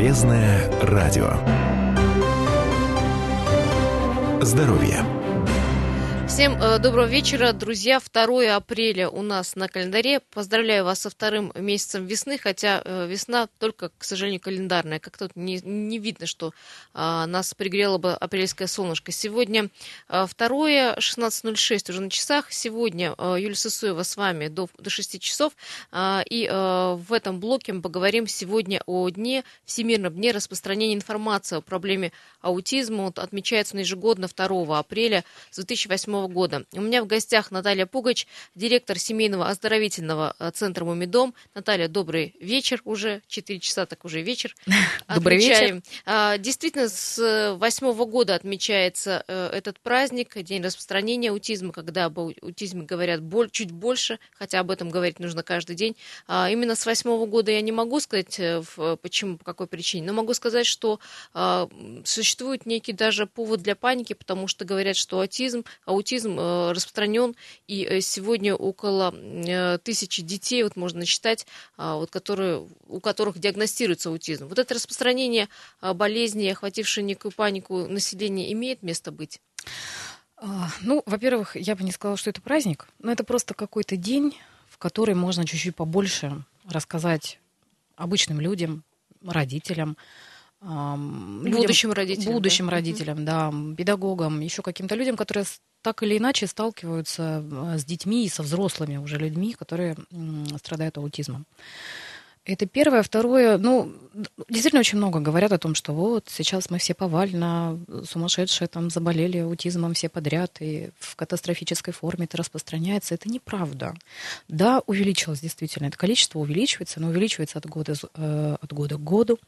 Полезное радио. Здоровье. Всем э, доброго вечера, друзья. 2 апреля у нас на календаре. Поздравляю вас со вторым месяцем весны, хотя э, весна только, к сожалению, календарная. Как тут не, не видно, что э, нас пригрело бы апрельское солнышко. Сегодня э, 2 16.06 уже на часах. Сегодня э, Юлия Сысуева с вами до, до 6 часов. Э, и э, в этом блоке мы поговорим сегодня о дне, Всемирном дне распространения информации о проблеме аутизма. Он отмечается ежегодно 2 апреля с 2008 года. У меня в гостях Наталья Пугач, директор семейного оздоровительного э, центра «Мумидом». Наталья, добрый вечер уже, 4 часа, так уже вечер. Добрый вечер. А, Действительно, с восьмого года отмечается э, этот праздник, День распространения аутизма, когда об аутизме говорят чуть больше, хотя об этом говорить нужно каждый день. А, Именно с восьмого года я не могу сказать, э, почему, по какой причине, но могу сказать, что а, существует некий даже повод для паники, потому что говорят, что аутизм, аутизм э, распространен, и э, сегодня около э, тысячи детей, вот можно насчитать, а, вот, которые, у которых диагностируется аутизм. Вот это распространение а, болезни, охватившее некую панику населения, имеет место быть? А, Ну, во-первых, я бы не сказала, что это праздник, но это просто какой-то день, в который можно чуть-чуть побольше рассказать обычным людям, родителям, людям- Будущим родителям, будущим да? родителям, да, педагогам, еще каким-то людям, которые так или иначе сталкиваются э, с детьми и со взрослыми уже людьми, которые страдают аутизмом. Это первое. Второе, ну, действительно очень много говорят о том, что вот сейчас мы все повально сумасшедшие там заболели аутизмом все подряд, и в катастрофической форме это распространяется. Это неправда. Да, увеличилось действительно, это количество увеличивается, но увеличивается от года, э, от года к году.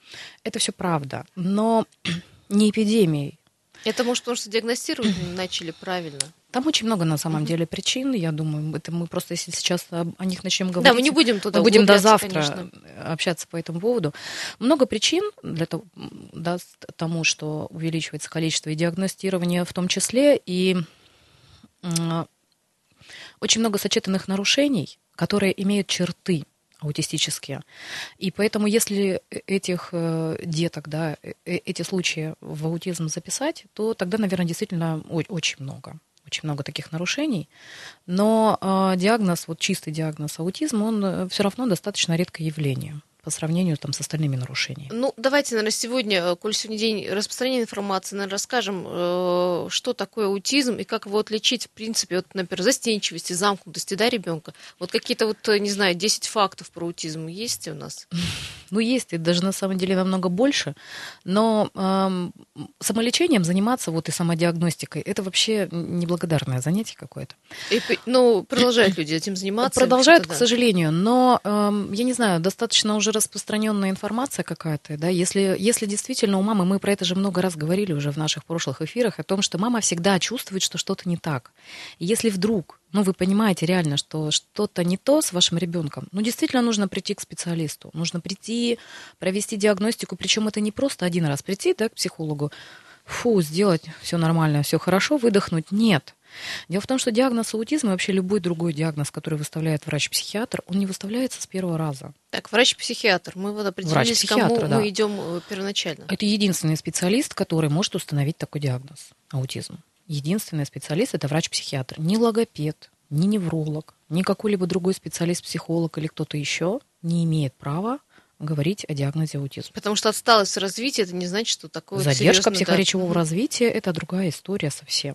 Это все правда. Но не эпидемией. Это может потому, что диагностировать начали правильно. Там очень много на самом деле причин, я думаю, это мы просто если сейчас о них начнем говорить. Да, мы не будем туда мы будем до завтра конечно. общаться по этому поводу. Много причин для того, да, тому, что увеличивается количество и диагностирования в том числе, и м, очень много сочетанных нарушений, которые имеют черты аутистические. И поэтому, если этих э, деток, да, э- э- эти случаи в аутизм записать, то тогда, наверное, действительно очень много. Очень много таких нарушений. Но э, диагноз, вот чистый диагноз аутизма, он все равно достаточно редкое явление по сравнению там, с остальными нарушениями. Ну, давайте, наверное, сегодня, э, коль сегодня день распространения информации, наверное, расскажем, э, что такое аутизм и как его отличить, в принципе, от, например, застенчивости, замкнутости, да, ребенка. Вот какие-то вот, э, не знаю, 10 фактов про аутизм есть у нас? Ну, есть, и даже на самом деле намного больше. Но эм, самолечением заниматься, вот и самодиагностикой, это вообще неблагодарное занятие какое-то. И, ну, продолжают люди этим заниматься. Продолжают, к да. сожалению, но эм, я не знаю, достаточно уже распространенная информация какая-то, да, если, если действительно у мамы, мы про это же много раз говорили уже в наших прошлых эфирах, о том, что мама всегда чувствует, что что-то не так. Если вдруг, ну, вы понимаете реально, что что-то не то с вашим ребенком, ну, действительно нужно прийти к специалисту, нужно прийти, провести диагностику, причем это не просто один раз прийти, да, к психологу, фу, сделать все нормально, все хорошо, выдохнуть. Нет. Дело в том, что диагноз аутизма и вообще любой другой диагноз, который выставляет врач-психиатр, он не выставляется с первого раза. Так, врач-психиатр. Мы вот определились, к кому да. мы идем э, первоначально. Это единственный специалист, который может установить такой диагноз аутизм. Единственный специалист это врач-психиатр. Ни логопед, ни невролог, ни какой-либо другой специалист, психолог или кто-то еще не имеет права говорить о диагнозе аутизм. Потому что отсталость в развитии, это не значит, что такое Задержка серьезно, да. психоречевого развития – это другая история совсем.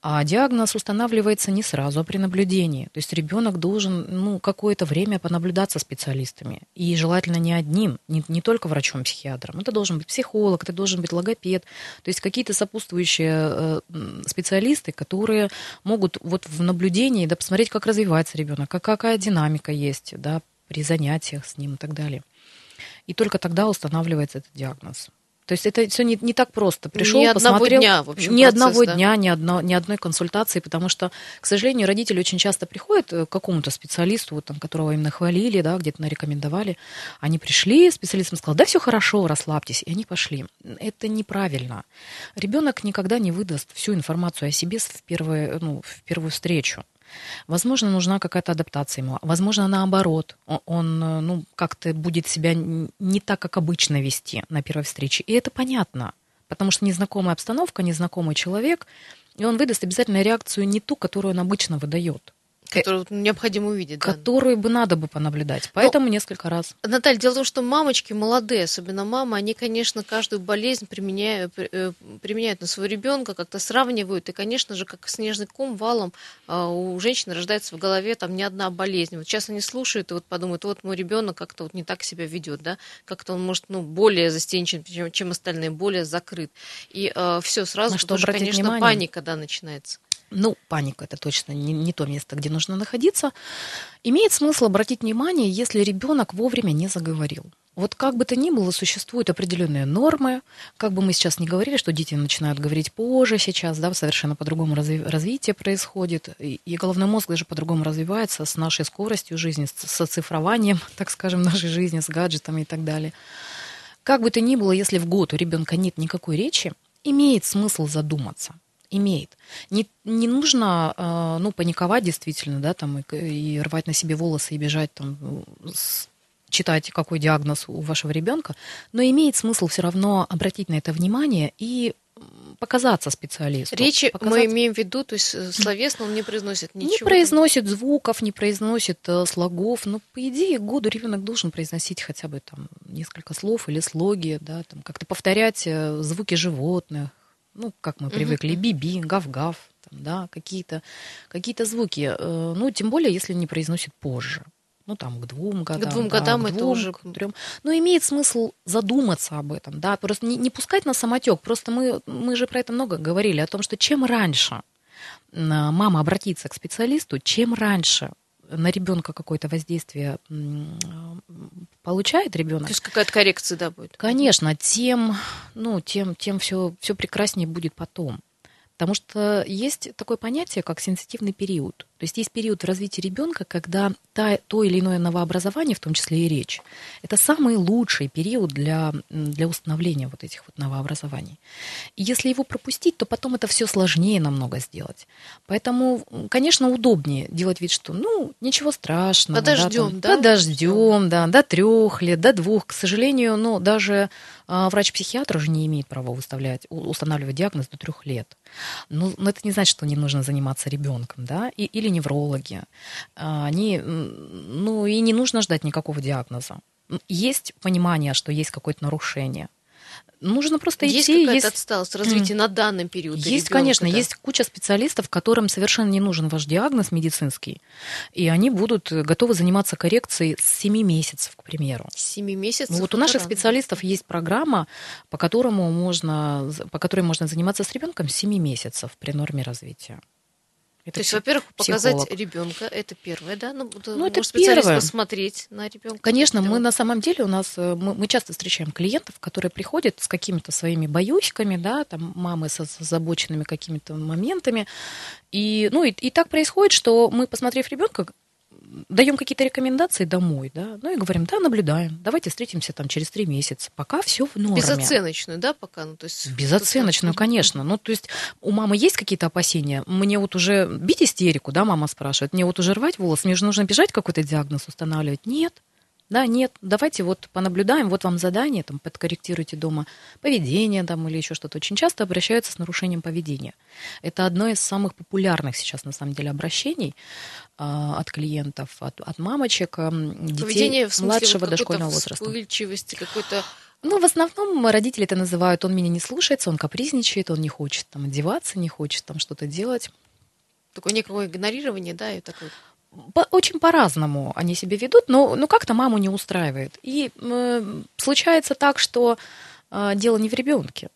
А диагноз устанавливается не сразу, а при наблюдении. То есть ребенок должен ну, какое-то время понаблюдаться специалистами. И желательно не одним, не, не только врачом-психиатром. Это должен быть психолог, это должен быть логопед. То есть какие-то сопутствующие э, специалисты, которые могут вот в наблюдении да, посмотреть, как развивается ребенок, как, какая динамика есть да, при занятиях с ним и так далее. И только тогда устанавливается этот диагноз. То есть это все не, не так просто. Пришел, Ни одного посмотрел, дня, в общем, ни процесс, одного да. дня, ни, одно, ни одной консультации, потому что, к сожалению, родители очень часто приходят э, к какому-то специалисту, вот, там, которого им нахвалили, да, где-то нарекомендовали. Они пришли, специалист им сказал, да, все хорошо, расслабьтесь, и они пошли. Это неправильно. Ребенок никогда не выдаст всю информацию о себе в, первое, ну, в первую встречу. Возможно, нужна какая-то адаптация ему. Возможно, наоборот, он, э, ну, как-то будет себя не так, как обычно вести на первой встрече. И это понятно, потому что незнакомая обстановка, незнакомый человек, и он выдаст обязательно реакцию не ту, которую он обычно выдает. Э, которую необходимо увидеть. Которую да. бы надо бы понаблюдать. Поэтому Но, несколько раз. Наталья, дело в том, что мамочки молодые, особенно мамы, они, конечно, каждую болезнь применяют, э, применяют на своего ребенка, как-то сравнивают. И, конечно же, как снежный ком валом а, у женщины рождается в голове там не одна болезнь. Вот сейчас они слушают и вот подумают, вот мой ребенок как-то вот не так себя ведет, да, как-то он может, ну, более застенчив, чем, чем остальные, более закрыт. И э, все сразу, на что уже, конечно, внимание? паника, да, начинается ну, паника это точно не, не то место, где нужно находиться, имеет смысл обратить внимание, если ребенок вовремя не заговорил. Вот как бы то ни было, существуют определенные нормы. Как бы мы сейчас не говорили, что дети начинают говорить позже сейчас, да, совершенно по-другому разви- развитие происходит. И, и головной мозг даже по-другому развивается с нашей скоростью жизни, с, с оцифрованием, так скажем, нашей жизни, с гаджетами и так далее. Как бы то ни было, если в год у ребенка нет никакой речи, имеет смысл задуматься – имеет. Не, не нужно, э, ну, паниковать действительно, да, там, и, и рвать на себе волосы и бежать там с, читать, какой диагноз у вашего ребенка, но имеет смысл все равно обратить на это внимание и показаться специалисту. Речи показаться... мы имеем в виду, то есть э, словесно он не произносит ничего. Не произносит звуков, не произносит э, слогов, но по идее году ребенок должен произносить хотя бы там несколько слов или слоги, да, там как-то повторять э, звуки животных, ну, как мы привыкли, биби, гав-гав, да, какие-то какие звуки. Э, ну, тем более, если не произносит позже. Ну, там, к двум годам. К двум да, годам к это уже... К трем. Но имеет смысл задуматься об этом, да, просто не, не пускать на самотек. Просто мы, мы же про это много говорили, о том, что чем раньше мама обратится к специалисту, чем раньше на ребенка какое-то воздействие получает ребенок. То есть какая-то коррекция, да, будет? Конечно, тем, ну, тем, тем все, все прекраснее будет потом. Потому что есть такое понятие, как сенситивный период. То есть есть период в развитии ребенка, когда та, то или иное новообразование, в том числе и речь, это самый лучший период для, для установления вот этих вот новообразований. И если его пропустить, то потом это все сложнее намного сделать. Поэтому, конечно, удобнее делать вид, что ну ничего страшного. Подождем, да? Там, да? Подождем, да, до трех лет, до двух. К сожалению, ну, даже а, врач-психиатр уже не имеет права выставлять, устанавливать диагноз до трех лет. Но, но это не значит, что не нужно заниматься ребенком, да, и, или неврологи. А, они, ну, и не нужно ждать никакого диагноза. Есть понимание, что есть какое-то нарушение. Нужно просто есть идти. Есть какая-то отсталость развития mm. на данный период? Есть, ребенка, конечно. Да? Есть куча специалистов, которым совершенно не нужен ваш диагноз медицинский. И они будут готовы заниматься коррекцией с 7 месяцев, к примеру. С 7 месяцев? Вот у наших специалистов есть программа, по, которому можно, по которой можно заниматься с ребенком с 7 месяцев при норме развития. Это То есть, во-первых, показать ребенка, это первое, да? Ну, ну это первое. посмотреть на ребенка. Конечно, мы на самом деле у нас э, мы, мы часто встречаем клиентов, которые приходят с какими-то своими боюськами, да, там мамы с озабоченными какими-то моментами, и ну и, и так происходит, что мы, посмотрев ребенка, даем какие-то рекомендации домой, да, ну и говорим, да, наблюдаем, давайте встретимся там через три месяца, пока все в норме. Безоценочную, да, пока? Ну, то есть Безоценочную, конечно. Ну, то есть у мамы есть какие-то опасения? Мне вот уже бить истерику, да, мама спрашивает, мне вот уже рвать волос, мне же нужно бежать какой-то диагноз устанавливать? Нет. Да, нет, давайте вот понаблюдаем, вот вам задание, там, подкорректируйте дома поведение там, или еще что-то. Очень часто обращаются с нарушением поведения. Это одно из самых популярных сейчас, на самом деле, обращений а, от клиентов, от, от мамочек, детей поведение, в смысле, младшего вот дошкольного возраста. Вспыльчивости, какой-то ну, в основном родители это называют, он меня не слушается, он капризничает, он не хочет там одеваться, не хочет там что-то делать. Такое некое игнорирование, да, и такое по, очень по-разному они себя ведут, но, но как-то маму не устраивает. И э, случается так, что э, дело не в ребенке.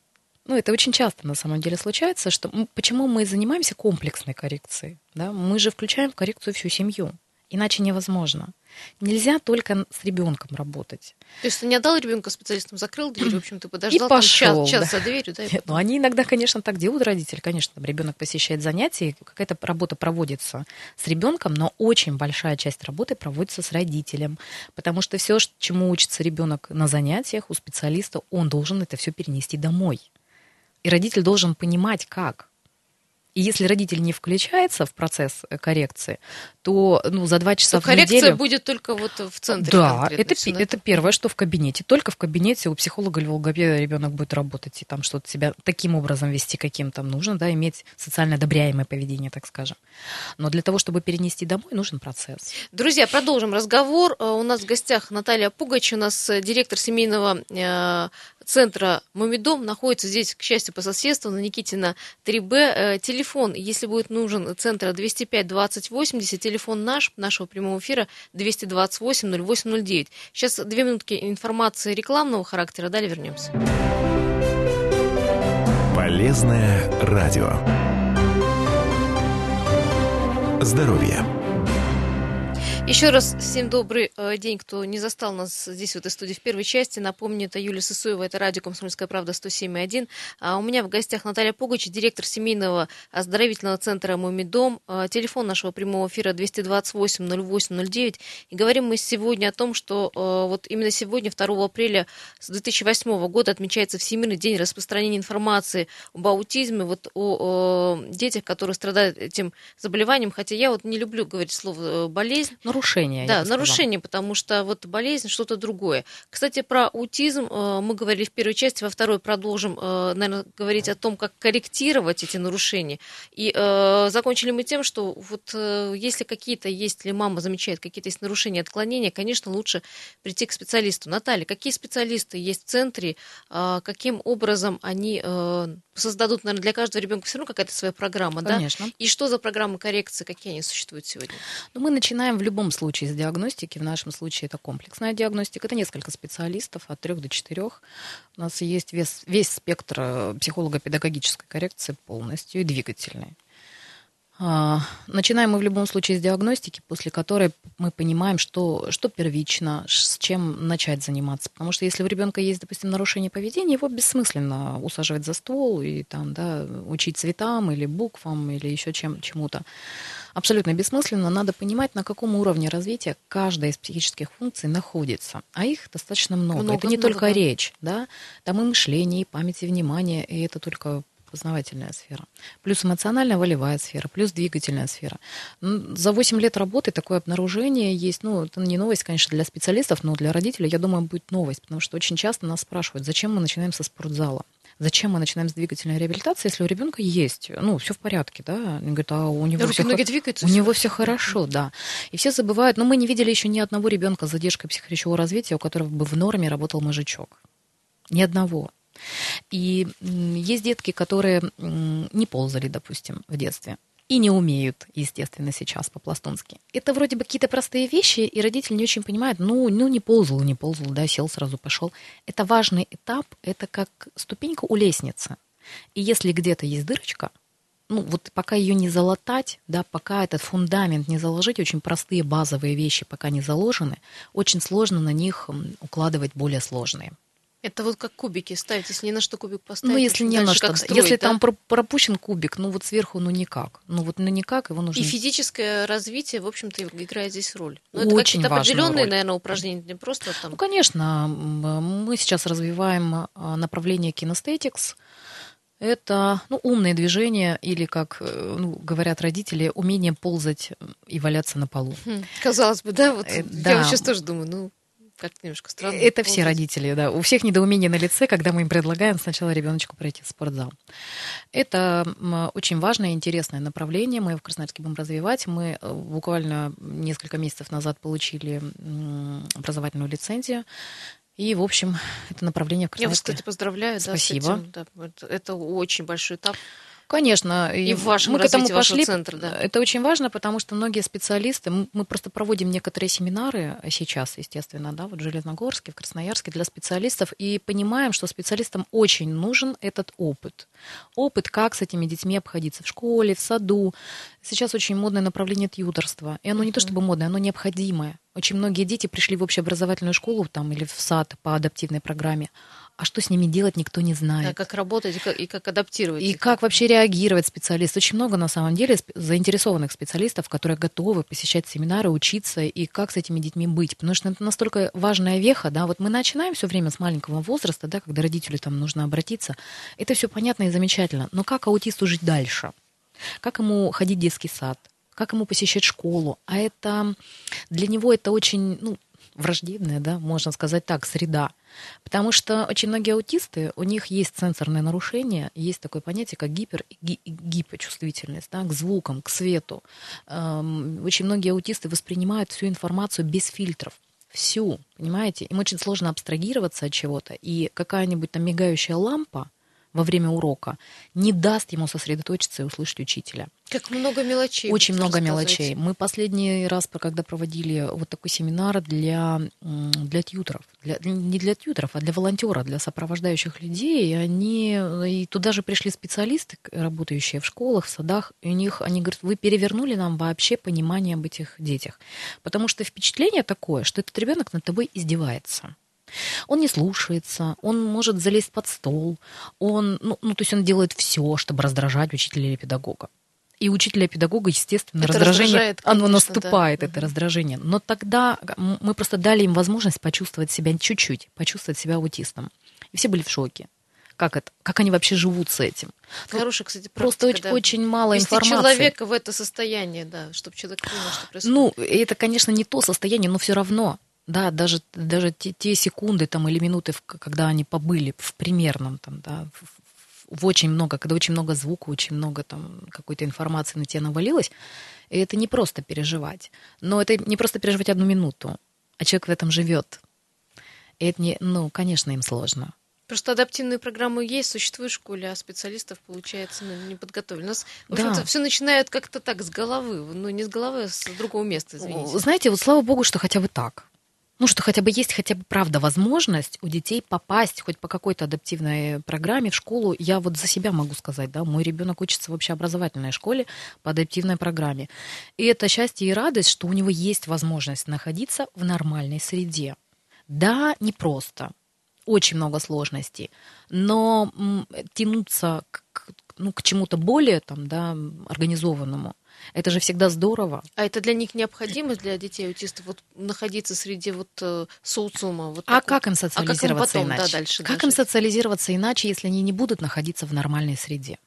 Ну, это очень часто на самом деле случается, что почему мы занимаемся комплексной коррекцией? Да? Мы же включаем в коррекцию всю семью. Иначе невозможно. Нельзя только с ребенком работать. То есть ты не отдал ребенка специалистам, закрыл дверь, в общем, ты подождал и пошел, час, час да. за дверью, да? Ну, они иногда, конечно, так делают родители. Конечно, там ребенок посещает занятия, какая-то работа проводится с ребенком, но очень большая часть работы проводится с родителем. Потому что все, чему учится ребенок на занятиях у специалиста, он должен это все перенести домой. И родитель должен понимать, как. И если родитель не включается в процесс э, коррекции, то ну, за два часа То в коррекция неделю... будет только вот в центре. Да, это, на это первое, что в кабинете. Только в кабинете у психолога или логопеда ребенок будет работать и там что-то себя таким образом вести, каким там нужно, да, иметь социально одобряемое поведение, так скажем. Но для того, чтобы перенести домой, нужен процесс. Друзья, продолжим разговор. Э, У нас в гостях Наталья Пугач, у нас э, директор семейного центра «Мумидом», находится здесь, к счастью, по соседству, на Никитина 3Б. Э, Телефон, если будет нужен, центра 205 20 80, телефон наш, нашего прямого эфира 228 08 09. Сейчас две минутки информации рекламного характера, далее вернемся. Полезное радио. Здоровье. Еще раз всем добрый э, день, кто не застал нас здесь, в этой студии, в первой части. Напомню, это Юлия Сысоева, это радио «Комсомольская правда» 107,1. А у меня в гостях Наталья Пугач, директор семейного оздоровительного центра «Мумидом». А, Телефон нашего прямого эфира 228-08-09. И говорим мы сегодня о том, что э, вот именно сегодня, 2 апреля с 2008 года, отмечается Всемирный день распространения информации об аутизме, вот о, э, детях, которые страдают этим заболеванием. Хотя я вот не люблю говорить слово э, «болезнь», Нарушение. да, нарушение, потому что вот болезнь что-то другое. Кстати, про аутизм э, мы говорили в первой части, во второй продолжим, наверное, говорить о том, как корректировать эти нарушения. И э, закончили мы тем, что вот э, если какие-то есть, или мама замечает какие-то есть нарушения, отклонения, конечно, лучше прийти к специалисту. Наталья, какие специалисты есть в центре, э, каким образом они э, создадут, наверное, для каждого ребенка все равно какая-то своя программа, да? Конечно. И что за программы коррекции, какие они существуют сегодня? Но мы начинаем в любом случае с диагностики. В нашем случае это комплексная диагностика. Это несколько специалистов от трех до четырех. У нас есть весь, весь спектр э, психолого-педагогической коррекции полностью и двигательной. А, Начинаем мы в любом случае с диагностики, после которой мы понимаем, что, что первично, с чем начать заниматься. Потому что если у ребенка есть, допустим, нарушение поведения, его бессмысленно усаживать за стол и там, да, учить цветам или буквам или еще чем, чему-то. Абсолютно бессмысленно. Надо понимать, на каком уровне развития каждая из психических функций находится. А их достаточно много. Много, это не много, только да. речь, да, там и мышление, и память, и внимание, и это только познавательная сфера. Плюс эмоционально-волевая сфера, плюс двигательная сфера. За 8 лет работы такое обнаружение есть. Ну, это не новость, конечно, для специалистов, но для родителей, я думаю, будет новость, потому что очень часто нас спрашивают, зачем мы начинаем со спортзала? Зачем мы начинаем с двигательной реабилитации, если у ребенка есть, ну, все в порядке, да? Они говорят, а у него Руки, все ноги двигаются? у него все хорошо, да. И все забывают, но мы не видели еще ни одного ребенка с задержкой психоречевого развития, у которого бы в норме работал мозжечок. Ни одного. И есть детки, которые не ползали, допустим, в детстве. И не умеют, естественно, сейчас по-пластунски. Это вроде бы какие-то простые вещи, и родитель не очень понимает, ну, ну не ползал, не ползал, да, сел, сразу пошел. Это важный этап, это как ступенька у лестницы. И если где-то есть дырочка, ну, вот пока ее не залатать, да, пока этот фундамент не заложить, очень простые базовые вещи пока не заложены, очень сложно на них укладывать более сложные. Это вот как кубики ставить, если не на что кубик поставить. Ну, если не на что. да. строить, если да? там про- пропущен кубик, ну вот сверху, ну никак. Ну вот ну никак, его нужно... И физическое развитие, в общем-то, играет здесь роль. Но это Очень какие-то важную определенные, роль. наверное, упражнения, не просто там. Ну, конечно, м, мы сейчас развиваем а, направление кинестетикс. Это ну, умные движения или, как э, ну, говорят родители, умение ползать и валяться на полу. Хм, Казалось бы, да, вот Э, я да. вот сейчас тоже думаю, ну, как немножко странно. Это все родители, да. У всех недоумение на лице, когда мы им предлагаем сначала ребеночку пройти в спортзал. Это очень важное и интересное направление. Мы его в Красноярске будем развивать. Мы э, буквально несколько месяцев назад получили образовательную лицензию. И, в общем, это направление в Я вас, Красноярске. кстати, поздравляю. да, с Спасибо. этим, да. Это очень большой этап. Конечно. И в вашем мы к этому пошли. центра, да. Это очень важно, потому что многие специалисты, мы просто проводим некоторые семинары сейчас, естественно, да, вот в Железногорске, в Красноярске для специалистов, и понимаем, что специалистам очень нужен этот опыт. Опыт, как с этими детьми обходиться в школе, в саду. Сейчас очень модное направление тьюторства. И оно не то чтобы модное, оно необходимое. Очень многие дети пришли в общеобразовательную школу там, или в сад по адаптивной программе. А что с ними делать, никто не знает. Да, как работать и как, и как адаптировать. И их. как вообще реагировать специалист? Очень много на самом деле заинтересованных специалистов, которые готовы посещать семинары, учиться и как с этими детьми быть. Потому что это настолько важная веха, да, вот мы начинаем все время с маленького возраста, да, когда родителю там нужно обратиться. Это все понятно и замечательно. Но как аутисту жить дальше? как ему ходить в детский сад, как ему посещать школу. А это для него это очень, ну, враждебная, да, можно сказать так, среда. Потому что очень многие аутисты, у них есть сенсорное нарушение, есть такое понятие, как гипер и гипочувствительность да, к звукам, к свету. Эм, очень многие аутисты воспринимают всю информацию без фильтров всю, понимаете? Им очень сложно абстрагироваться от чего-то, и какая-нибудь там мигающая лампа во время урока не даст ему сосредоточиться и услышать учителя. Как много мелочей. Очень много мелочей. Мы последний раз, когда проводили вот такой семинар для, для тьютеров, для, не для тьютеров, а для волонтеров, для сопровождающих людей, и они, и туда же пришли специалисты, работающие в школах, в садах, и у них, они говорят, вы перевернули нам вообще понимание об этих детях. Потому что впечатление такое, что этот ребенок над тобой издевается. Он не слушается, он может залезть под стол, он, ну, ну то есть он делает все, чтобы раздражать учителя или педагога. И учителя педагога, естественно, это раздражение, конечно, оно наступает, да. это раздражение. Но тогда мы просто дали им возможность почувствовать себя чуть-чуть, почувствовать себя аутистом. И все были в шоке. Как это? Как они вообще живут с этим? Хорошая, кстати, практика, Просто очень, да. очень мало Вести информации. человека в это состояние, да, чтобы человек понял, что происходит. Ну, это, конечно, не то состояние, но все равно. Да, даже, даже те, те секунды там, или минуты, когда они побыли в примерном, там, да, в, в очень много, когда очень много звука, очень много там какой-то информации на тебя навалилось, и это не просто переживать. Но это не просто переживать одну минуту, а человек в этом живет. И это не, ну, конечно, им сложно. Просто адаптивные программы есть, существуют в школе, а специалистов, получается, ну, не подготовили. У нас, в общем-то, да. все начинает как-то так, с головы. Ну, не с головы, а с другого места, извините. Знаете, вот слава богу, что хотя бы так ну, что хотя бы есть хотя бы правда возможность у детей попасть хоть по какой-то адаптивной программе в школу. Я вот за себя могу сказать, да, мой ребенок учится в общеобразовательной школе по адаптивной программе. И это счастье и радость, что у него есть возможность находиться в нормальной среде. Да, непросто, очень много сложностей, но тянуться к, ну, к чему-то более там, да, организованному, это же всегда здорово. А это для них необходимо, для детей аутистов, вот находиться среди вот э, социума? Вот а как им социализироваться а как им потом, иначе? Да, дальше, как дальше? им социализироваться иначе, если они не будут находиться в нормальной среде?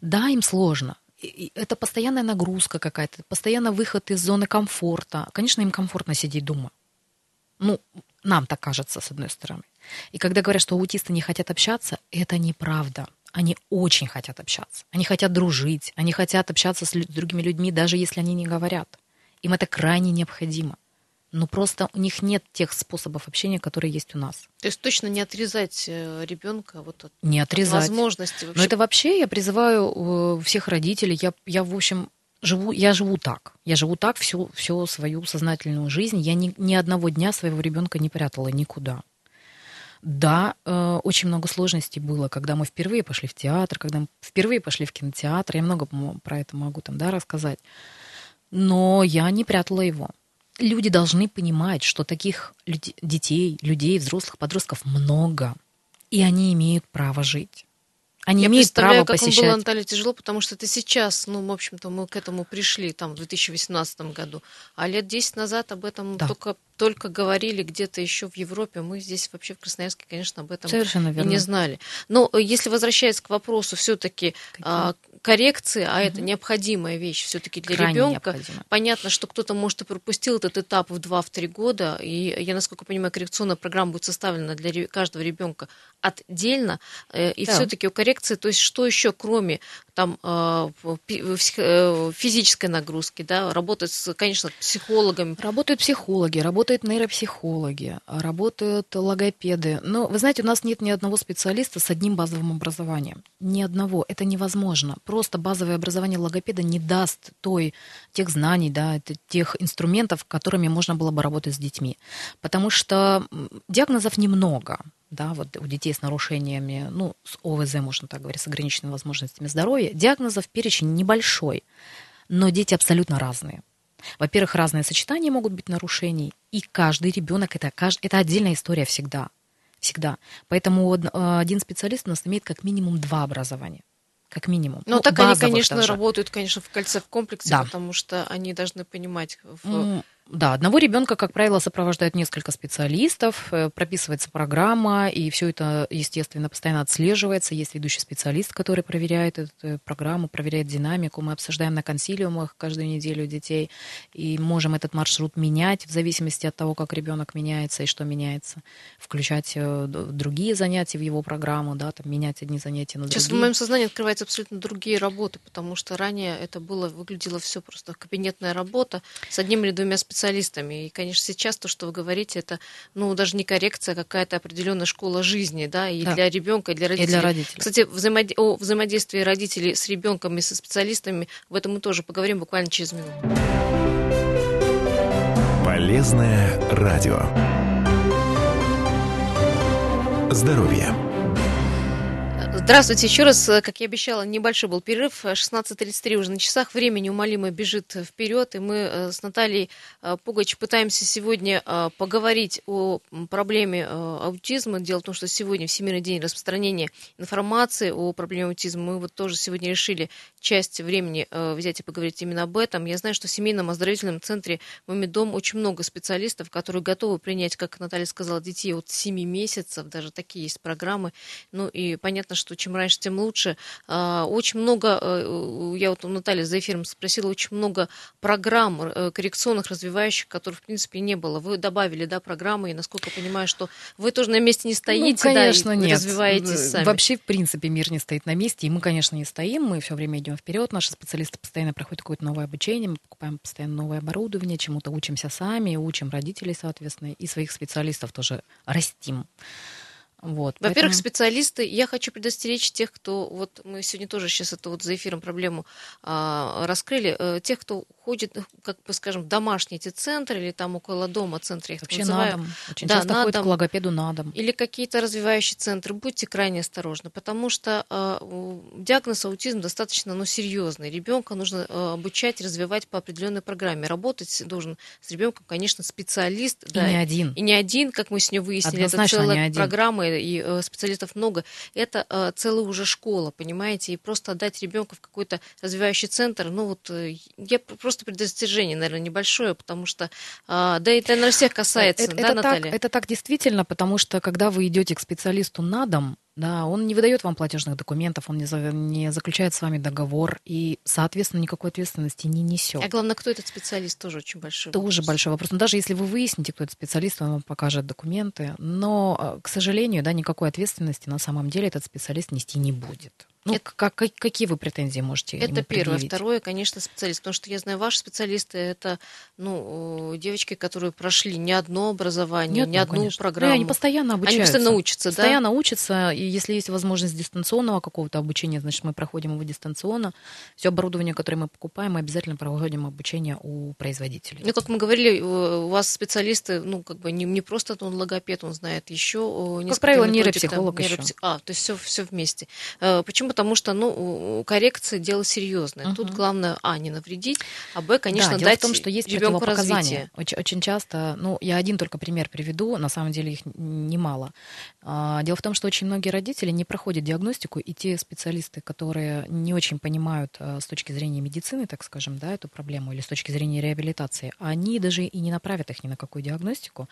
Да, им сложно. Это постоянная нагрузка какая-то, постоянно выход из зоны комфорта. Конечно, им комфортно сидеть дома. Ну, нам так кажется, с одной стороны. И когда говорят, что аутисты не хотят общаться, это неправда они очень хотят общаться. Они хотят дружить, они хотят общаться с другими людьми, даже если они не говорят. Им это крайне необходимо. Но просто у них нет тех способов общения, которые есть у нас. То есть точно не отрезать э, ребенка вот от, не отрезать. От возможности вообще. Но это вообще я призываю э, всех родителей. Я, я в общем, живу, я живу так. Я живу так всю, всю свою сознательную жизнь. Я ни, ни одного дня своего ребенка не прятала никуда. Да, э, очень много сложностей было, когда мы впервые пошли в театр, когда мы впервые пошли в кинотеатр. Я много про это могу там, да, рассказать. Но я не прятала его. Люди должны понимать, что таких людей, детей, людей, взрослых, подростков много, и они имеют право жить. Они Я имеют право как посещать. Было Анталии тяжело, потому что это сейчас, ну, в общем-то, мы к этому пришли там в 2018 году. А лет 10 назад об этом да. только только говорили где-то еще в Европе, мы здесь вообще в Красноярске, конечно, об этом Совершенно верно. не знали. Но э, если возвращаясь к вопросу все-таки а, коррекции, а угу. это необходимая вещь все-таки для ребенка, понятно, что кто-то может и пропустил этот этап в 2-3 года, и я, насколько понимаю, коррекционная программа будет составлена для каждого ребенка отдельно, э, и да. все-таки у коррекции, то есть что еще, кроме там э, физической нагрузки, да, работать, с, конечно, психологами. Работают психологи, работают работают нейропсихологи, работают логопеды. Но, вы знаете, у нас нет ни одного специалиста с одним базовым образованием. Ни одного. Это невозможно. Просто базовое образование логопеда не даст той, тех знаний, да, тех инструментов, которыми можно было бы работать с детьми. Потому что диагнозов немного да, вот у детей с нарушениями, ну, с ОВЗ, можно так говорить, с ограниченными возможностями здоровья, диагнозов перечень небольшой, но дети абсолютно разные. Во-первых, разные сочетания могут быть нарушений, и каждый ребенок это, это отдельная история всегда. Всегда. Поэтому э, один специалист у нас имеет как минимум два образования. Как минимум. Но ну, так они, конечно, даже. работают, конечно, в кольце в комплексе, да. потому что они должны понимать в Да, одного ребенка, как правило, сопровождает несколько специалистов, э, прописывается программа, и все это, естественно, постоянно отслеживается. Есть ведущий специалист, который проверяет эту э, программу, проверяет динамику. Мы обсуждаем на консилиумах каждую неделю детей, и можем этот маршрут менять в зависимости от того, как ребенок меняется и что меняется. Включать э, другие занятия в его программу, да, там, менять одни занятия на другие. Сейчас в моем сознании открываются абсолютно другие работы, потому что ранее это было, выглядело все просто кабинетная работа с одним или двумя специалистами специалистами. И, конечно, сейчас то, что вы говорите, это, ну, даже не коррекция, а какая-то определенная школа жизни, да, и да. для ребенка, и для родителей. И для родителей. Кстати, взаимоди... о взаимодействии родителей с ребенком и со специалистами, в этом мы тоже поговорим буквально через минуту. Полезное радио. Здоровье. Здравствуйте еще раз. Как я обещала, небольшой был перерыв. 16.33 уже на часах. Время неумолимо бежит вперед. И мы э, с Натальей э, Пугач пытаемся сегодня э, поговорить о проблеме аутизма. Дело в том, что сегодня Всемирный день распространения информации о проблеме аутизма. Мы вот тоже сегодня решили часть времени взять и поговорить именно об этом. Я знаю, что в семейном оздоровительном центре Мамидом очень много специалистов, которые готовы принять, как Наталья сказала, детей от 7 месяцев. Даже такие есть программы. Ну и понятно, что чем раньше, тем лучше. А, очень много, э, я вот у Натальи за эфиром спросила, очень много программ э, коррекционных, развивающих, которых, в принципе, не было. Вы добавили, да, программы, и, насколько я понимаю, что вы тоже на месте не стоите, ну, конечно, да, и нет. развиваетесь сами. Вообще, в принципе, мир не стоит на месте, и мы, конечно, не стоим, мы все время идем вперед, наши специалисты постоянно проходят какое-то новое обучение, мы покупаем постоянно новое оборудование, чему-то учимся сами, учим родителей, соответственно, и своих специалистов тоже растим. Вот, Во-первых, поэтому... специалисты, я хочу предостеречь тех, кто, вот мы сегодня тоже сейчас это вот за эфиром проблему а, раскрыли, а, тех, кто ходит, как бы скажем, в домашние эти центры или там около дома центры, я их Вообще называю. на дом. Очень да, часто на ходят дом. к логопеду на дом. Или какие-то развивающие центры. Будьте крайне осторожны, потому что а, диагноз аутизм достаточно ну, серьезный. Ребенка нужно а, обучать, развивать по определенной программе. Работать должен с ребенком, конечно, специалист. И да, не один. И не один, как мы сегодня выяснили, Однозначно это целая программа и э, специалистов много, это э, целая уже школа, понимаете, и просто отдать ребенка в какой-то развивающий центр, ну вот э, я просто предостережение, наверное, небольшое, потому что, да, это, наверное, всех касается, это, да, это Наталья? Так, это так действительно, потому что когда вы идете к специалисту на дом, да, он не выдает вам платежных документов, он не, за, не заключает с вами договор и, соответственно, никакой ответственности не несет. А главное, кто этот специалист, тоже очень большой вопрос. Тоже большой вопрос. Но даже если вы выясните, кто этот специалист, он вам покажет документы. Но, э, к сожалению, да, никакой ответственности на самом деле этот специалист нести не будет. Ну, это, как, какие вы претензии можете Это первое. Второе, конечно, специалист. Потому что я знаю, ваши специалисты это ну, девочки, которые прошли не одно образование, не, не одну конечно. программу. Да, они постоянно обучаются. Они постоянно учатся, постоянно да? учатся. И если есть возможность дистанционного какого-то обучения, значит, мы проходим его дистанционно. Все оборудование, которое мы покупаем, мы обязательно проводим обучение у производителей. Ну, как мы говорили, у вас специалисты, ну, как бы не, не просто он логопед, он знает еще Как правило, нейропсихолог там, еще. А, то есть все, все вместе. Э, почему потому что, ну, коррекция дело серьезное. Угу. Тут главное, а, не навредить, а, б, конечно, да, дело дать в том, что есть противопоказания. Очень, очень часто, ну, я один только пример приведу, на самом деле их немало. А, дело в том, что очень многие родители не проходят диагностику, и те специалисты, которые не очень понимают а, с точки зрения медицины, так скажем, да, эту проблему, или с точки зрения реабилитации, они даже и не направят их ни на какую диагностику.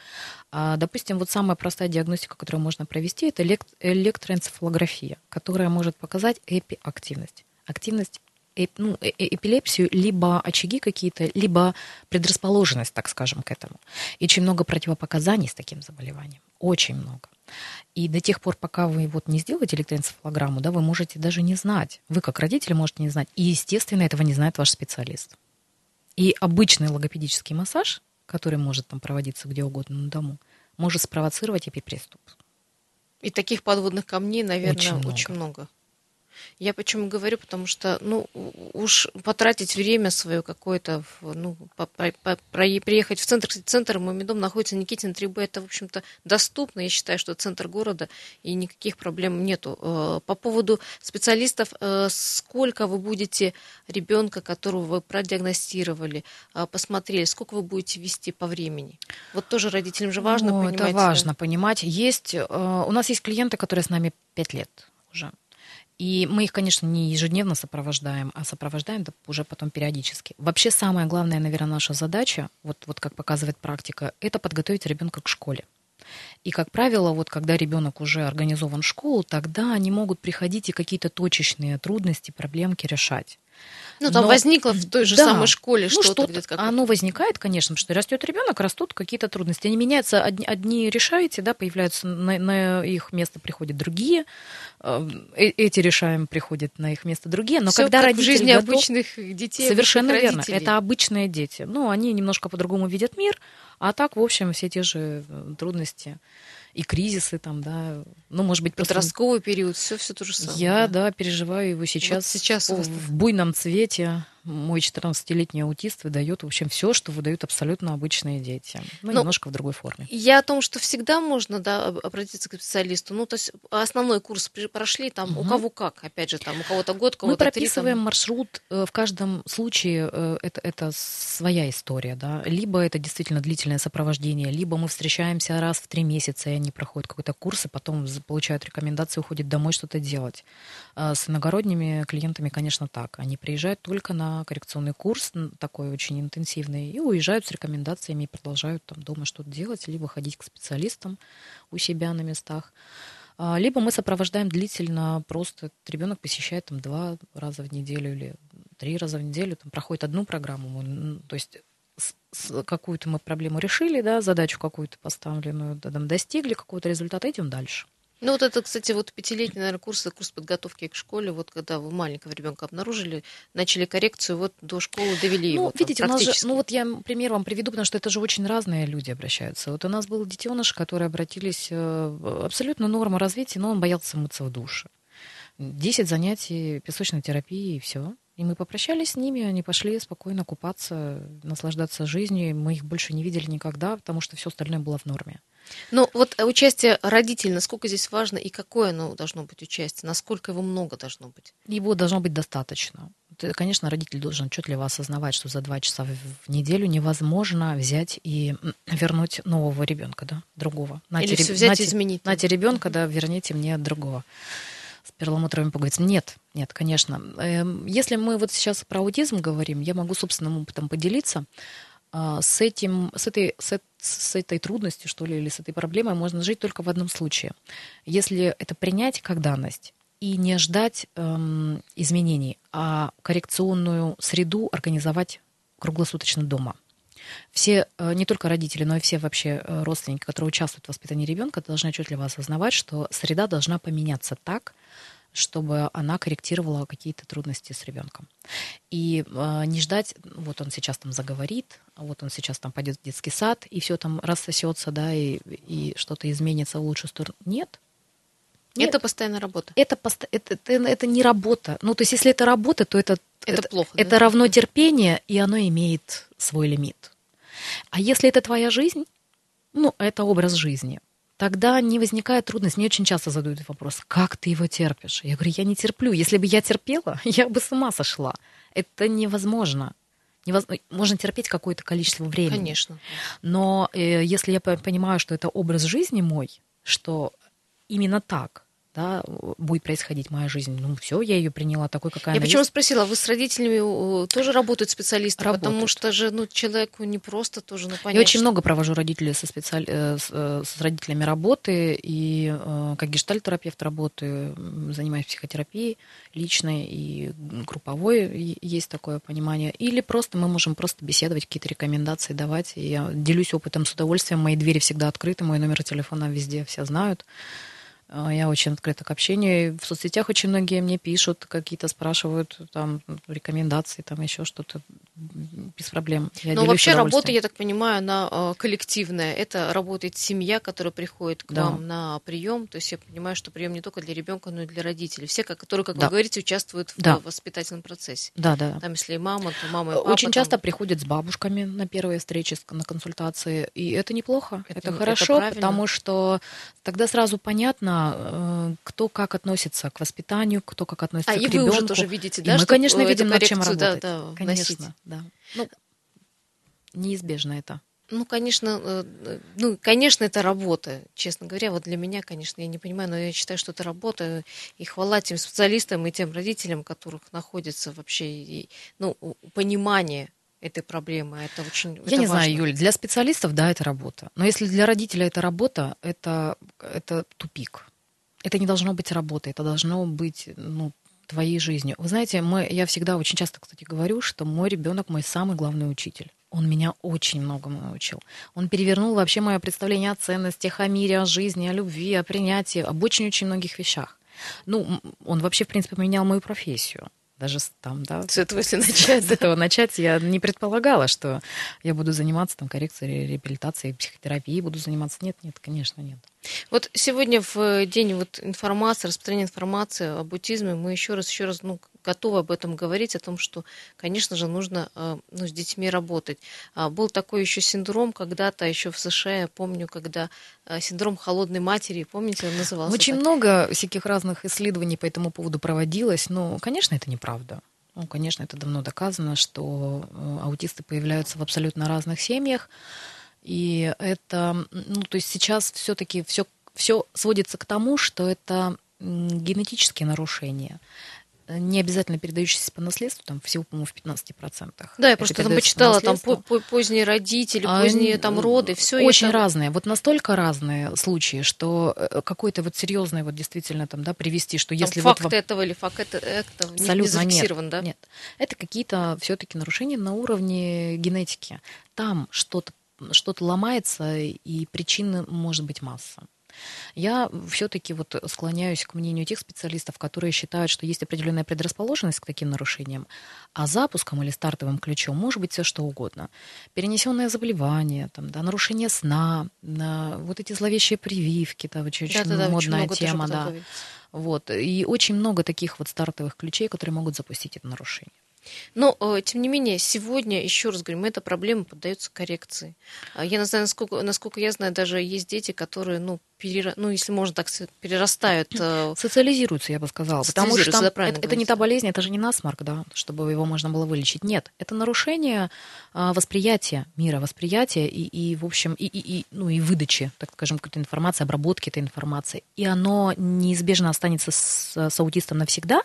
А, допустим, вот самая простая диагностика, которую можно провести, это электроэнцефалография, которая может показать показать эпиактивность. Активность ну, э, э, эпилепсию, либо очаги какие-то, либо предрасположенность, так скажем, к этому. И очень много противопоказаний с таким заболеванием. Очень много. И до тех пор, пока вы вот не сделаете электроэнцефалограмму, да, вы можете даже не знать. Вы как родители можете не знать. И, естественно, этого не знает ваш специалист. И обычный логопедический массаж, который может там проводиться где угодно на дому, может спровоцировать эпиприступ. И таких подводных камней, наверное, очень много. Очень много. Я почему говорю, потому что, ну, уж потратить время свое какое-то, ну, по, по, по, приехать в центр, кстати, центр Мамидом находится Никитин 3Б, это, в общем-то, доступно, я считаю, что центр города, и никаких проблем нету. Э, по поводу специалистов, э, сколько вы будете ребенка, которого вы продиагностировали, э, посмотрели, сколько вы будете вести по времени? Вот тоже родителям же важно ну, понимать. Это важно понимать. Есть, у нас есть клиенты, которые с нами 5 лет уже. И мы их, конечно, не ежедневно сопровождаем, а сопровождаем уже потом периодически. Вообще самая главная, наверное, наша задача, вот, вот как показывает практика, это подготовить ребенка к школе. И, как правило, вот когда ребенок уже организован в школу, тогда они могут приходить и какие-то точечные трудности, проблемки решать. Ну, там Но, возникло в той же да, самой школе ну, что-то. что где-то оно возникает, конечно, что растет ребенок, растут какие-то трудности. Они меняются, одни, одни решаете, да, появляются, на, на их место приходят другие, э, э эти решаем, приходят на их место другие. Но Всё когда как родители в жизни готов, обычных детей, совершенно верно, это обычные дети. Ну, они немножко по-другому видят мир, а так, в общем, все те же э, трудности и кризисы там, да. Ну, может быть, просто... Подростковый период, все, все то же самое. Я, да, да переживаю его сейчас, вот сейчас в, в буйном цвете мой 14-летний аутист выдает, в общем, все, что выдают абсолютно обычные дети. Ну, Но немножко в другой форме. Я о том, что всегда можно да, обратиться к специалисту. Ну, то есть основной курс прошли, там, угу. у кого как, опять же, там, у кого-то год, у кого-то Мы прописываем три, там... маршрут. Э, в каждом случае э, это, это своя история, да. Либо это действительно длительное сопровождение, либо мы встречаемся раз в три месяца, и они проходят какой-то курс, и потом получают рекомендации, уходят домой что-то делать. А с иногородними клиентами, конечно, так. Они приезжают только на коррекционный курс, такой очень интенсивный, и уезжают с рекомендациями и продолжают там дома что-то делать, либо ходить к специалистам у себя на местах. А, либо мы сопровождаем длительно, просто ребенок посещает там два раза в неделю или три раза в неделю, там проходит одну программу, то есть какую-то мы проблему решили, да, задачу какую-то поставленную, там, достигли какого-то результата, идем дальше. Ну вот это, кстати, вот пятилетний, наверное, курс, курс подготовки к школе, вот когда вы маленького ребенка обнаружили, начали коррекцию, вот до школы довели ну, его. видите, у нас же, ну вот я пример вам приведу, потому что это же очень разные люди обращаются. Вот у нас был детеныш, которые обратились э, абсолютно норма развития, но он боялся мыться в душе. Десять занятий песочной терапии и все. И мы попрощались с ними, они пошли спокойно купаться, наслаждаться жизнью. Мы их больше не видели никогда, потому что все остальное было в норме. Ну, вот участие родителей, насколько здесь важно и какое оно должно быть участие, насколько его много должно быть? Его должно быть достаточно. Конечно, родитель должен отчетливо осознавать, что за два часа в неделю невозможно взять и вернуть нового ребенка, да, другого. Нате, Или все взять нате, и изменить. Нате ребенка, да, верните мне другого с перламутровыми пуговицами. Нет, нет, конечно. Эм, если мы вот сейчас про аутизм говорим, я могу собственным опытом поделиться. А, с, этим, с, этой, с, с этой трудностью, что ли, или с этой проблемой можно жить только в одном случае. Если это принять как данность и не ждать эм, изменений, а коррекционную среду организовать круглосуточно дома. Все, э, не только родители, но и все вообще э, родственники, которые участвуют в воспитании ребенка, должны отчетливо осознавать, что среда должна поменяться так, чтобы она корректировала какие-то трудности с ребенком. И э, не ждать, вот он сейчас там заговорит, вот он сейчас там пойдет в детский сад, и все там рассосется, да, и, и что-то изменится в лучшую сторону. Нет. Нет. Это постоянная работа. Это, пост... это, это, это не работа. Ну, то есть, если это работа, то это, это, это плохо. Это да? равно терпение, и оно имеет свой лимит. А если это твоя жизнь, ну, это образ жизни тогда не возникает трудность. Мне очень часто задают вопрос, как ты его терпишь? Я говорю, я не терплю. Если бы я терпела, я бы с ума сошла. Это невозможно. Невоз... Можно терпеть какое-то количество времени. Конечно. Но э, если я понимаю, что это образ жизни мой, что именно так, да, будет происходить моя жизнь. Ну, все, я ее приняла такой, какая я она почему есть. спросила, вы с родителями тоже работают специалисты? Работают. Потому что же, ну, человеку не просто тоже, ну, понять. Я очень много провожу родителей со специаль... Э, с, э, с родителями работы, и э, как гештальтерапевт работаю, занимаюсь психотерапией личной и групповой, есть такое понимание. Или просто мы можем просто беседовать, какие-то рекомендации давать. И я делюсь опытом с удовольствием, мои двери всегда открыты, мой номер телефона везде все знают. А, я очень открыта к общению. В соцсетях очень многие мне пишут, какие-то спрашивают там рекомендации, там еще что-то без проблем. Я Но вообще работа, я так понимаю, она а, коллективная. Это работает семья, которая приходит к да. вам на прием. То есть я понимаю, что прием не только для ребенка, но и для родителей. Все, которые, как да. вы говорите, участвуют в да. воспитательном процессе. Да, да. Там, если мама, то мама и папа. Очень часто там... приходят с бабушками на первые встречи, на консультации. И это неплохо. Это, это хорошо, это потому что тогда сразу понятно, Э, кто как относится к воспитанию, кто как относится а, к и ребенку. вы уже тоже видите, да? И мы, конечно, видим, над чем работать. Да, да, конечно, да. Ну, неизбежно это. Ну, конечно, э, ну, конечно, это работа, честно говоря. Вот для меня, конечно, я не понимаю, но я считаю, что это работа. И хвала тем специалистам и тем родителям, которых находится вообще и, ну, понимание этой проблемы. Это очень Я это не важно. знаю, Юль, для специалистов, да, это работа. Но если для родителя это работа, это, это тупик. Это не должно быть работой, это должно быть ну, твоей жизнью. Вы знаете, мы, я всегда очень часто, кстати, говорю, что мой ребенок мой самый главный учитель. Он меня очень многому научил. Он перевернул вообще мое представление о ценностях, о мире, о жизни, о любви, о принятии, об очень-очень многих вещах. Ну, он вообще, в принципе, поменял мою профессию даже там, да. С этого если начать. С этого начать я не предполагала, что я буду заниматься там коррекцией, реабилитацией, психотерапией буду заниматься. Нет, нет, конечно, нет. Вот сегодня в день вот информации, распространения информации об аутизме мы еще раз, еще раз, ну, готовы об этом говорить, о том, что, конечно же, нужно э, ну, с детьми работать. А, был такой еще синдром когда-то, еще в США, я помню, когда э, синдром холодной матери, помните, он назывался? Очень так? много всяких разных исследований по этому поводу проводилось, но, конечно, это неправда. Ну, конечно, это давно доказано, что э, аутисты появляются в абсолютно разных семьях. И это, ну, то есть сейчас все-таки все, все сводится к тому, что это генетические нарушения не обязательно передающиеся по наследству, там всего, по-моему, в 15%. Да, я просто там почитала, там поздние родители, а, поздние там роды, все Очень это... разные, вот настолько разные случаи, что э, какой-то вот серьезный вот действительно там, да, привести, что там если факт вот... этого или факт это, это Абсолютно не зафиксирован, нет, да? Нет, это какие-то все-таки нарушения на уровне генетики. Там что-то что-то ломается, и причин может быть масса. Я все-таки вот склоняюсь к мнению тех специалистов, которые считают, что есть определенная предрасположенность к таким нарушениям, а запуском или стартовым ключом может быть все что угодно. Перенесенное заболевание, там, да, нарушение сна, да, вот эти зловещие прививки, да, очень, да, да, да, модная очень тема, да. Вот. И очень много таких вот стартовых ключей, которые могут запустить это нарушение. Но, э, тем не менее, сегодня, еще раз говорим, эта проблема поддается коррекции. А я не знаю, насколько, насколько я знаю, даже есть дети, которые, ну, перера... ну, если можно так сказать, перерастают. Э, Социализируются, я бы сказала. Потому что там, да, это, это не та болезнь, это же не насморк, да, чтобы его можно было вылечить. Нет, это нарушение а, восприятия мира, восприятия и, и в общем, и, и, и, ну, и выдачи, так скажем, какой-то информации, обработки этой информации. И оно неизбежно останется с, с аутистом навсегда,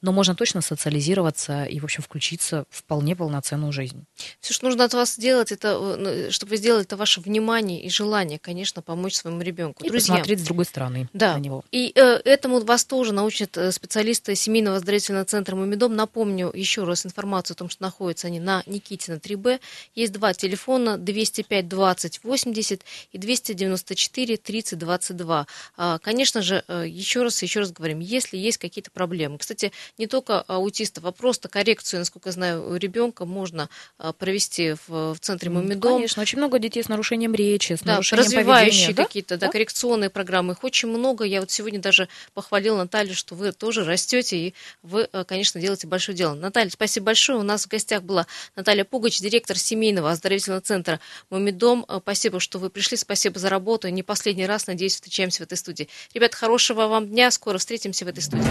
но можно точно социализироваться и, в общем, включиться в вполне полноценную жизнь. Все, что нужно от вас сделать, это, э, ну, чтобы вы сделали, это ваше внимание и желание, конечно, помочь своему ребенку. И друзьям. посмотреть с другой стороны да. на него. И э, этому вас тоже научат э, специалисты семейного оздоровительного центра «Мумидом». Напомню еще раз информацию о том, что находятся они на Никитина 3Б. Есть два телефона 205 20 80 и 294 30 22. А, конечно же, э, еще раз еще раз говорим, если есть какие-то проблемы. Кстати, не только аутистов, а просто коррекцию, насколько я знаю, у ребенка можно а, провести в, в центре «Мумидом». Конечно, очень много детей с нарушением речи, с да, нарушением развивающие поведения. какие-то, да, да, коррекционные программы. Их очень много. Я вот сегодня даже похвалила Наталью, что вы тоже растете, и вы, э, конечно, делаете большое дело. Наталья, спасибо большое. У нас в гостях была Наталья Пугач, директор семейного оздоровительного центра «Мумидом». Э, спасибо, что вы пришли, спасибо за работу. Не последний раз, надеюсь, встречаемся в этой студии. Ребят, хорошего вам дня. Скоро встретимся в этой студии.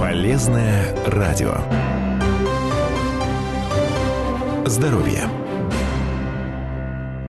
Полезное радио. Здоровье.